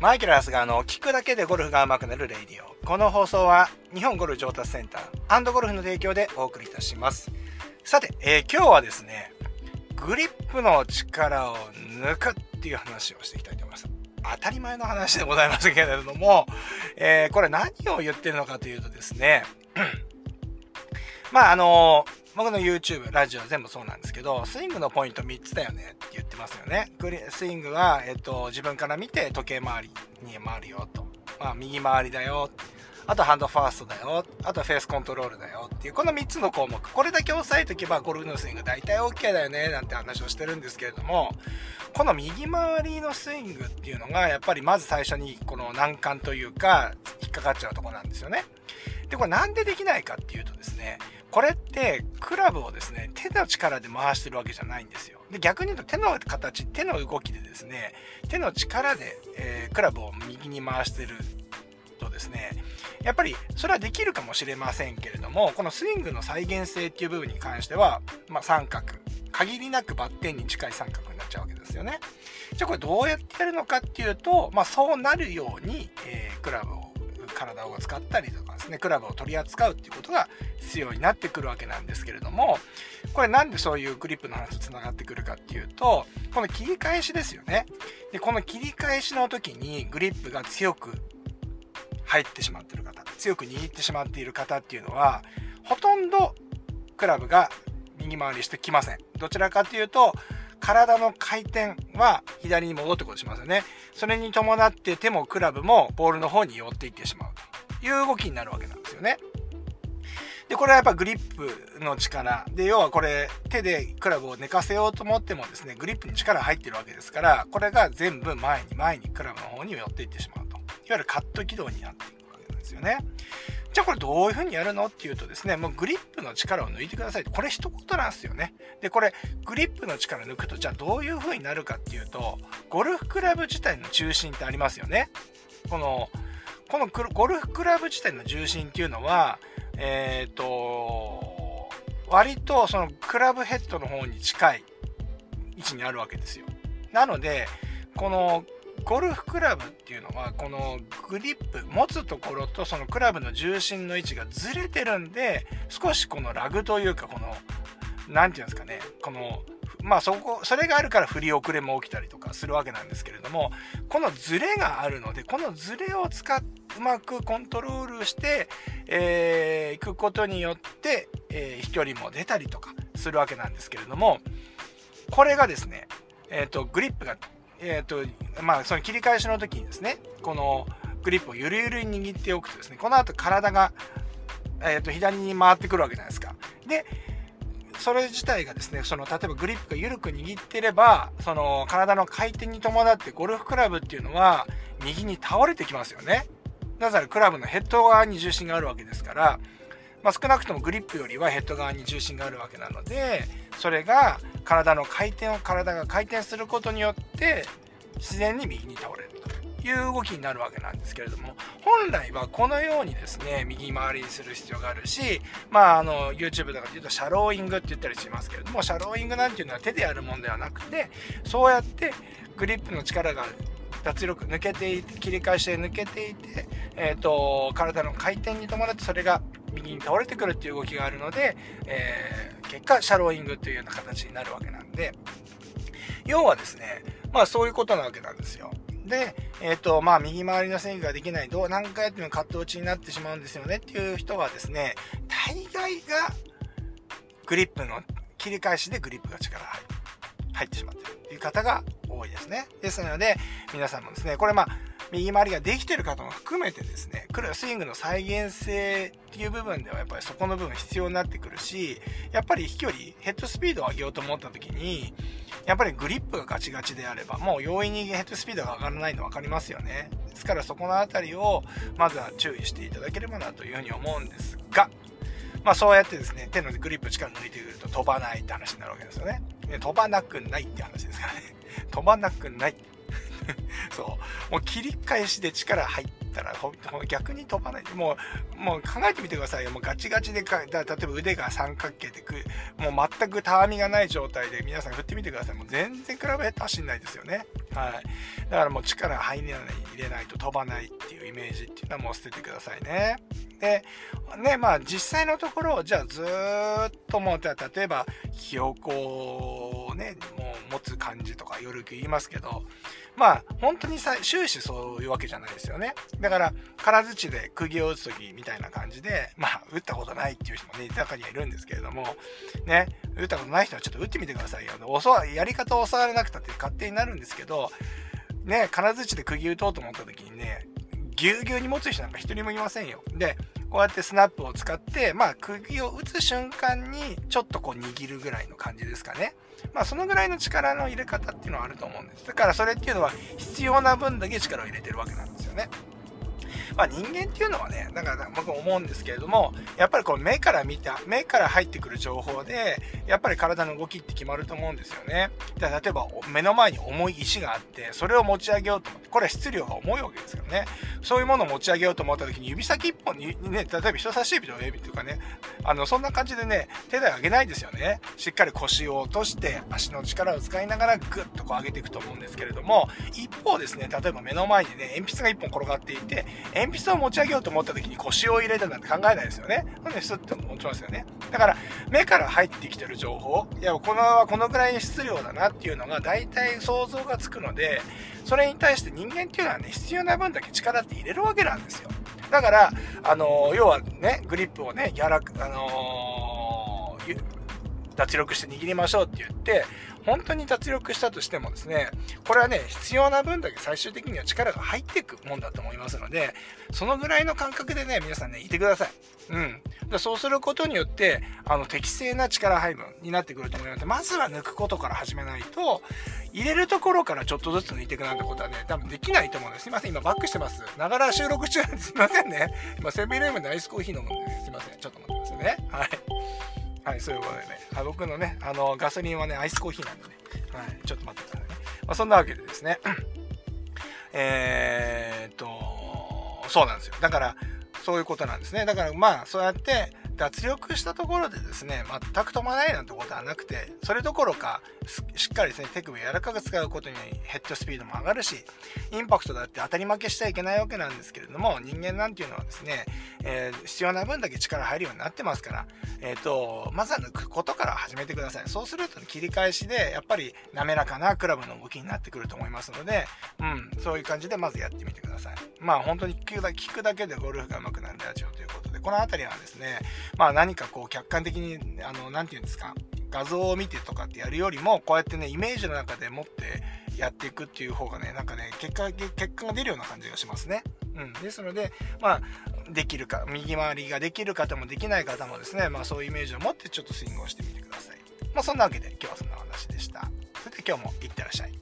マイケル・ハスがあの、聞くだけでゴルフが上手くなるレイディオ。この放送は日本ゴルフ上達センターゴルフの提供でお送りいたします。さて、えー、今日はですね、グリップの力を抜くっていう話をしていきたいと思います。当たり前の話でございますけれども、えー、これ何を言ってるのかというとですね、まああのー僕の YouTube、ラジオ全部そうなんですけど、スイングのポイント3つだよねって言ってますよね。スイングは、えっと、自分から見て時計回りに回るよと。まあ、右回りだよ。あとハンドファーストだよ。あとフェースコントロールだよっていう、この3つの項目。これだけ押さえとけばゴルフのスイング大体 OK だよねなんて話をしてるんですけれども、この右回りのスイングっていうのが、やっぱりまず最初にこの難関というか、引っかかっちゃうとこなんですよね。で、これなんでできないかっていうとですね、これってクラブをですね、手の力で回してるわけじゃないんですよ。で、逆に言うと手の形、手の動きでですね、手の力で、えー、クラブを右に回してるとですね、やっぱりそれはできるかもしれませんけれども、このスイングの再現性っていう部分に関しては、まあ、三角、限りなくバッテンに近い三角になっちゃうわけですよね。じゃあこれどうやってやるのかっていうと、まあ、そうなるように、えー、クラブを体を使ったりとかですね、クラブを取り扱うっていうことが必要になってくるわけなんですけれども、これなんでそういうグリップの話と繋がってくるかっていうと、この切り返しですよね。で、この切り返しの時にグリップが強く入ってしまってる方、強く握ってしまっている方っていうのは、ほとんどクラブが右回りしてきません。どちらかというと、体の回転は左に戻ってことしますよね。それに伴って手もクラブもボールの方に寄っていってしまうという動きになるわけなんですよね。で、これはやっぱグリップの力。で、要はこれ手でクラブを寝かせようと思ってもですね、グリップに力入ってるわけですから、これが全部前に前にクラブの方に寄っていってしまうと。いわゆるカット軌道になっていくわけなんですよね。じゃあこれどういう風にやるのっていうとですね、もうグリップの力を抜いてください。これ一言なんですよね。で、これグリップの力抜くと、じゃあどういう風になるかっていうと、ゴルフクラブ自体の中心ってありますよね。この、このゴルフクラブ自体の重心っていうのは、えっ、ー、と、割とそのクラブヘッドの方に近い位置にあるわけですよ。なので、このゴルフクラブっていうのはこのグリップ持つところとそのクラブの重心の位置がずれてるんで少しこのラグというかこの何て言うんですかねこのまあそこそれがあるから振り遅れも起きたりとかするわけなんですけれどもこのズレがあるのでこのズレを使っうまくコントロールして、えー、いくことによって、えー、飛距離も出たりとかするわけなんですけれどもこれがですね、えーとグリップがえっ、ー、と、まあ、その切り返しの時にですね、このグリップをゆるゆるに握っておくとですね、この後体が、え、ー、と、左に回ってくるわけじゃないですか。で、それ自体がですね、その、例えばグリップが緩く握ってれば、その、体の回転に伴ってゴルフクラブっていうのは、右に倒れてきますよね。なぜならクラブのヘッド側に重心があるわけですから、まあ、少なくともグリップよりはヘッド側に重心があるわけなのでそれが体の回転を体が回転することによって自然に右に倒れるという動きになるわけなんですけれども本来はこのようにですね右回りにする必要があるしまああの YouTube とかで言うとシャローイングって言ったりしますけれどもシャローイングなんていうのは手でやるもんではなくてそうやってグリップの力が脱力抜けていて切り返して抜けていて、えーと体の回転に伴ってそれが右に倒れてくるっていう動きがあるので、えー、結果シャローイングというような形になるわけなんで要はですねまあそういうことなわけなんですよで、えっ、ー、と、まあ、右回りのスイングができない、どう、何回やってもカット打ちになってしまうんですよねっていう人はですね、大概が、グリップの切り返しでグリップが力入ってしまっているという方が多いですね。ですので、皆さんもですね、これまあ、右回りができてる方も含めてですね、スイングの再現性っていう部分ではやっぱりそこの部分必要になってくるし、やっぱり飛距離、ヘッドスピードを上げようと思った時に、やっぱりグリップがガチガチであれば、もう容易にヘッドスピードが上がらないの分かりますよね。ですからそこの辺りをまずは注意していただければなというふうに思うんですが、まあそうやってですね、手のグリップ力抜いてくると飛ばないって話になるわけですよね。飛ばなくないって話ですからね。飛ばなくない。そう。もう切り返しで力入ったらほ逆に飛ばない。もうもう考えてみてくださいよ。もうガチガチでかだ例えば腕が三角形でくもう全くたわみがない状態で皆さん振ってみてください。もう全然比べて走んないですよね。はい。だからもう力入れない入れないと飛ばないっていうイメージっていうのはもう捨ててくださいね。でねまあ実際のところじゃあずっともう例えばひよこをね持つ感じとか夜言いますけどまあ本当にさ終始そういうわけじゃないですよねだから金槌で釘を打つ時みたいな感じでまあ打ったことないっていう人もね中にはいるんですけれどもね打ったことない人はちょっと打ってみてくださいよやり方を教わらなくたって勝手になるんですけどね金槌で釘打とうと思った時にねぎゅうぎゅうに持つ人なんか一人もいませんよ。で、こうやってスナップを使って、まあ、釘を打つ瞬間にちょっとこう握るぐらいの感じですかね。まあ、そのぐらいの力の入れ方っていうのはあると思うんです。だからそれっていうのは必要な分だけ力を入れてるわけなんですよね。まあ、人間っていうのはね、だから僕思うんですけれども、やっぱりこう目から見た、目から入ってくる情報で、やっぱり体の動きって決まると思うんですよね。で例えば目の前に重い石があって、それを持ち上げようと思って、これは質量が重いわけですからね。そういうものを持ち上げようと思った時に指先一本にね、例えば人差し指と親指とかね、あの、そんな感じでね、手で上げないですよね。しっかり腰を落として、足の力を使いながらグッとこう上げていくと思うんですけれども、一方ですね、例えば目の前にね、鉛筆が1本転がっていて、鉛筆を持ち上げようと思った時に腰を入れたなんて考えないですよね。ほんで、スッと持ちますよね。だから、目から入ってきてる情報、いや、このはこのぐらいの質量だなっていうのが大体想像がつくので、それに対して人間っていうのはね、必要な分だけ力って入れるわけなんですよ。だから、あの要はね、グリップをね、柔らか、あのー、脱力して握りましょうって言って、本当に脱力したとしてもですね、これはね、必要な分だけ最終的には力が入っていくもんだと思いますので、そのぐらいの感覚でね、皆さんね、いてください。うん。でそうすることによって、あの、適正な力配分になってくると思います、まずは抜くことから始めないと、入れるところからちょっとずつ抜いていくなんてことはね、多分できないと思うんです。すいません、今バックしてます。ながら収録中です。いませんね。今、セブンイレブンでアイスコーヒー飲むんで、すいません。ちょっと待ってくださいね。はい。はい、そういうことでね、あ僕のね、あの、ガソリンはね、アイスコーヒーなんでね、はい、ちょっと待ってくださいね。まあ、そんなわけでですね、えー、っと、そうなんですよ。だから、そういうことなんですね。だからまあ、そうやって、脱力したところでですね、全く止まないなんてことはなくて、それどころか、しっかりですね、手首を柔らかく使うことによりヘッドスピードも上がるし、インパクトだって当たり負けしちゃいけないわけなんですけれども、人間なんていうのはですね、えー、必要な分だけ力入るようになってますから、えっ、ー、と、まずは抜くことから始めてください。そうすると切り返しで、やっぱり滑らかなクラブの動きになってくると思いますので、うん、そういう感じでまずやってみてください。まあ本当に聞くだけでゴルフが上手くなるラジオということで、この辺りはですね、まあ何かこう客観的に、あの、なて言うんですか、画像を見てとかってやるよりも、こうやってね、イメージの中で持ってやっていくっていう方がね、なんかね、結果、結果が出るような感じがしますね。うん。ですので、まあ、できるか、右回りができる方もできない方もですね、まあそういうイメージを持ってちょっとスイングをしてみてください。まあそんなわけで今日はそんな話でした。それでは今日もいってらっしゃい。